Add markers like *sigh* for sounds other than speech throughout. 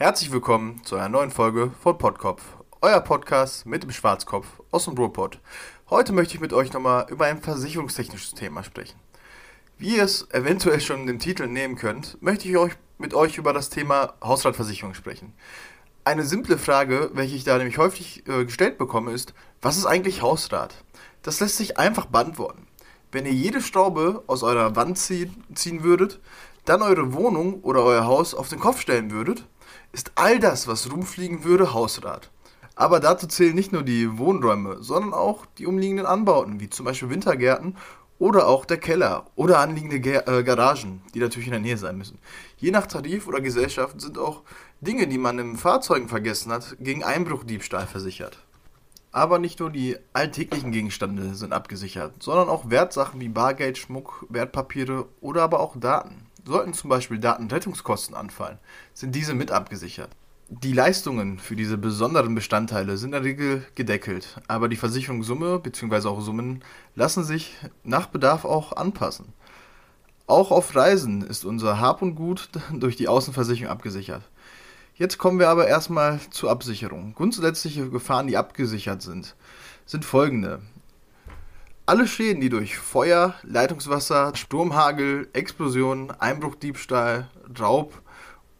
Herzlich willkommen zu einer neuen Folge von Podkopf, euer Podcast mit dem Schwarzkopf aus dem Ruhrpott. Heute möchte ich mit euch nochmal über ein versicherungstechnisches Thema sprechen. Wie ihr es eventuell schon dem Titel nehmen könnt, möchte ich euch mit euch über das Thema Hausratversicherung sprechen. Eine simple Frage, welche ich da nämlich häufig äh, gestellt bekomme, ist, was ist eigentlich Hausrat? Das lässt sich einfach beantworten. Wenn ihr jede Schraube aus eurer Wand ziehen, ziehen würdet, dann eure Wohnung oder euer Haus auf den Kopf stellen würdet ist all das, was rumfliegen würde, Hausrat. Aber dazu zählen nicht nur die Wohnräume, sondern auch die umliegenden Anbauten, wie zum Beispiel Wintergärten oder auch der Keller oder anliegende äh, Garagen, die natürlich in der Nähe sein müssen. Je nach Tarif oder Gesellschaft sind auch Dinge, die man im Fahrzeugen vergessen hat, gegen Einbruchdiebstahl versichert. Aber nicht nur die alltäglichen Gegenstände sind abgesichert, sondern auch Wertsachen wie Bargeld, Schmuck, Wertpapiere oder aber auch Daten. Sollten zum Beispiel Datenrettungskosten anfallen, sind diese mit abgesichert. Die Leistungen für diese besonderen Bestandteile sind in der Regel gedeckelt, aber die Versicherungssumme bzw. auch Summen lassen sich nach Bedarf auch anpassen. Auch auf Reisen ist unser Hab und Gut *laughs* durch die Außenversicherung abgesichert. Jetzt kommen wir aber erstmal zur Absicherung. Grundsätzliche Gefahren, die abgesichert sind, sind folgende. Alle Schäden, die durch Feuer, Leitungswasser, Sturmhagel, Explosion, Einbruchdiebstahl, Raub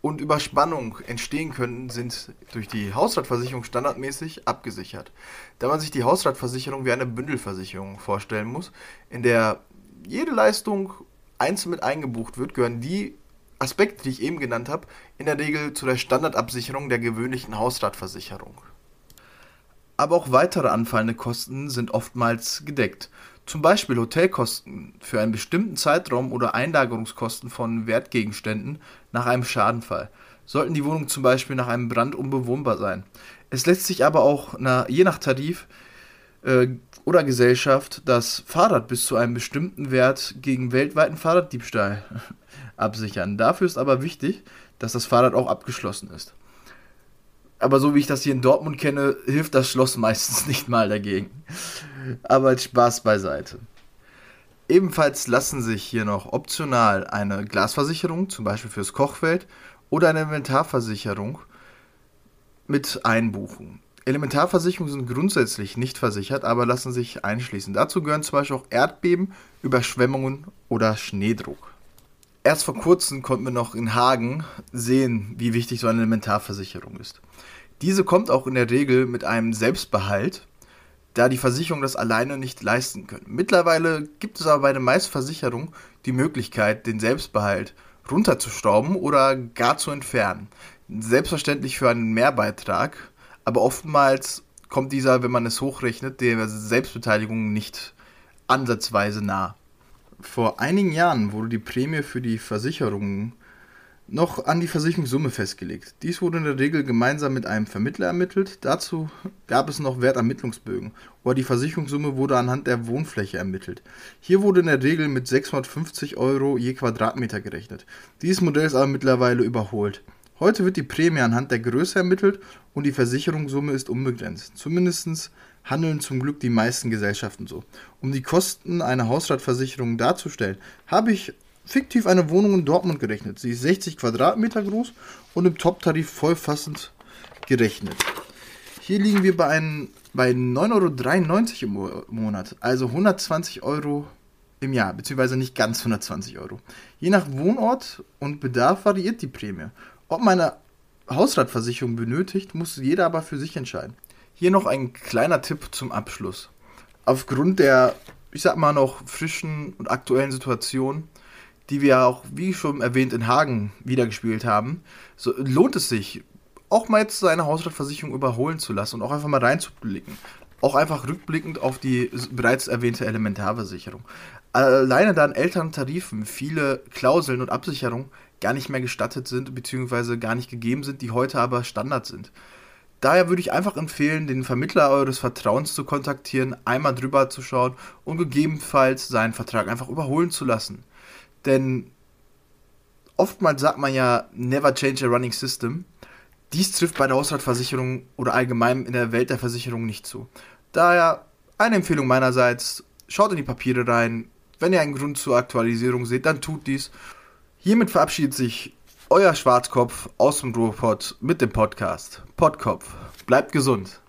und Überspannung entstehen können, sind durch die Hausratversicherung standardmäßig abgesichert. Da man sich die Hausratversicherung wie eine Bündelversicherung vorstellen muss, in der jede Leistung einzeln mit eingebucht wird, gehören die Aspekte, die ich eben genannt habe, in der Regel zu der Standardabsicherung der gewöhnlichen Hausratversicherung aber auch weitere anfallende Kosten sind oftmals gedeckt. Zum Beispiel Hotelkosten für einen bestimmten Zeitraum oder Einlagerungskosten von Wertgegenständen nach einem Schadenfall. Sollten die Wohnungen zum Beispiel nach einem Brand unbewohnbar sein. Es lässt sich aber auch na, je nach Tarif äh, oder Gesellschaft das Fahrrad bis zu einem bestimmten Wert gegen weltweiten Fahrraddiebstahl *laughs* absichern. Dafür ist aber wichtig, dass das Fahrrad auch abgeschlossen ist. Aber so wie ich das hier in Dortmund kenne, hilft das Schloss meistens *laughs* nicht mal dagegen. Aber Spaß beiseite. Ebenfalls lassen sich hier noch optional eine Glasversicherung, zum Beispiel fürs Kochfeld, oder eine Elementarversicherung mit einbuchen. Elementarversicherungen sind grundsätzlich nicht versichert, aber lassen sich einschließen. Dazu gehören zum Beispiel auch Erdbeben, Überschwemmungen oder Schneedruck. Erst vor kurzem konnten wir noch in Hagen sehen, wie wichtig so eine Elementarversicherung ist. Diese kommt auch in der Regel mit einem Selbstbehalt, da die Versicherungen das alleine nicht leisten können. Mittlerweile gibt es aber bei den meisten Versicherungen die Möglichkeit, den Selbstbehalt runterzuschrauben oder gar zu entfernen. Selbstverständlich für einen Mehrbeitrag, aber oftmals kommt dieser, wenn man es hochrechnet, der Selbstbeteiligung nicht ansatzweise nah. Vor einigen Jahren wurde die Prämie für die Versicherungen noch an die Versicherungssumme festgelegt. Dies wurde in der Regel gemeinsam mit einem Vermittler ermittelt. Dazu gab es noch Wertermittlungsbögen, oder die Versicherungssumme wurde anhand der Wohnfläche ermittelt. Hier wurde in der Regel mit 650 Euro je Quadratmeter gerechnet. Dieses Modell ist aber mittlerweile überholt. Heute wird die Prämie anhand der Größe ermittelt und die Versicherungssumme ist unbegrenzt. Zumindest handeln zum Glück die meisten Gesellschaften so. Um die Kosten einer Hausratversicherung darzustellen, habe ich fiktiv eine Wohnung in Dortmund gerechnet. Sie ist 60 Quadratmeter groß und im Top-Tarif vollfassend gerechnet. Hier liegen wir bei, bei 9,93 Euro im Monat, also 120 Euro im Jahr, beziehungsweise nicht ganz 120 Euro. Je nach Wohnort und Bedarf variiert die Prämie. Ob man eine Hausratversicherung benötigt, muss jeder aber für sich entscheiden. Hier noch ein kleiner Tipp zum Abschluss. Aufgrund der, ich sag mal noch frischen und aktuellen Situation, die wir auch, wie schon erwähnt, in Hagen wiedergespielt haben, so lohnt es sich, auch mal jetzt seine Hausratversicherung überholen zu lassen und auch einfach mal reinzublicken. Auch einfach rückblickend auf die bereits erwähnte Elementarversicherung. Alleine da in älteren Tarifen viele Klauseln und Absicherungen gar nicht mehr gestattet sind, beziehungsweise gar nicht gegeben sind, die heute aber Standard sind. Daher würde ich einfach empfehlen, den Vermittler eures Vertrauens zu kontaktieren, einmal drüber zu schauen und gegebenenfalls seinen Vertrag einfach überholen zu lassen. Denn oftmals sagt man ja, never change a running system. Dies trifft bei der Hausratversicherung oder allgemein in der Welt der Versicherung nicht zu. Daher eine Empfehlung meinerseits, schaut in die Papiere rein. Wenn ihr einen Grund zur Aktualisierung seht, dann tut dies. Hiermit verabschiedet sich euer Schwarzkopf aus dem Ruhrpott mit dem Podcast. Podkopf. Bleibt gesund.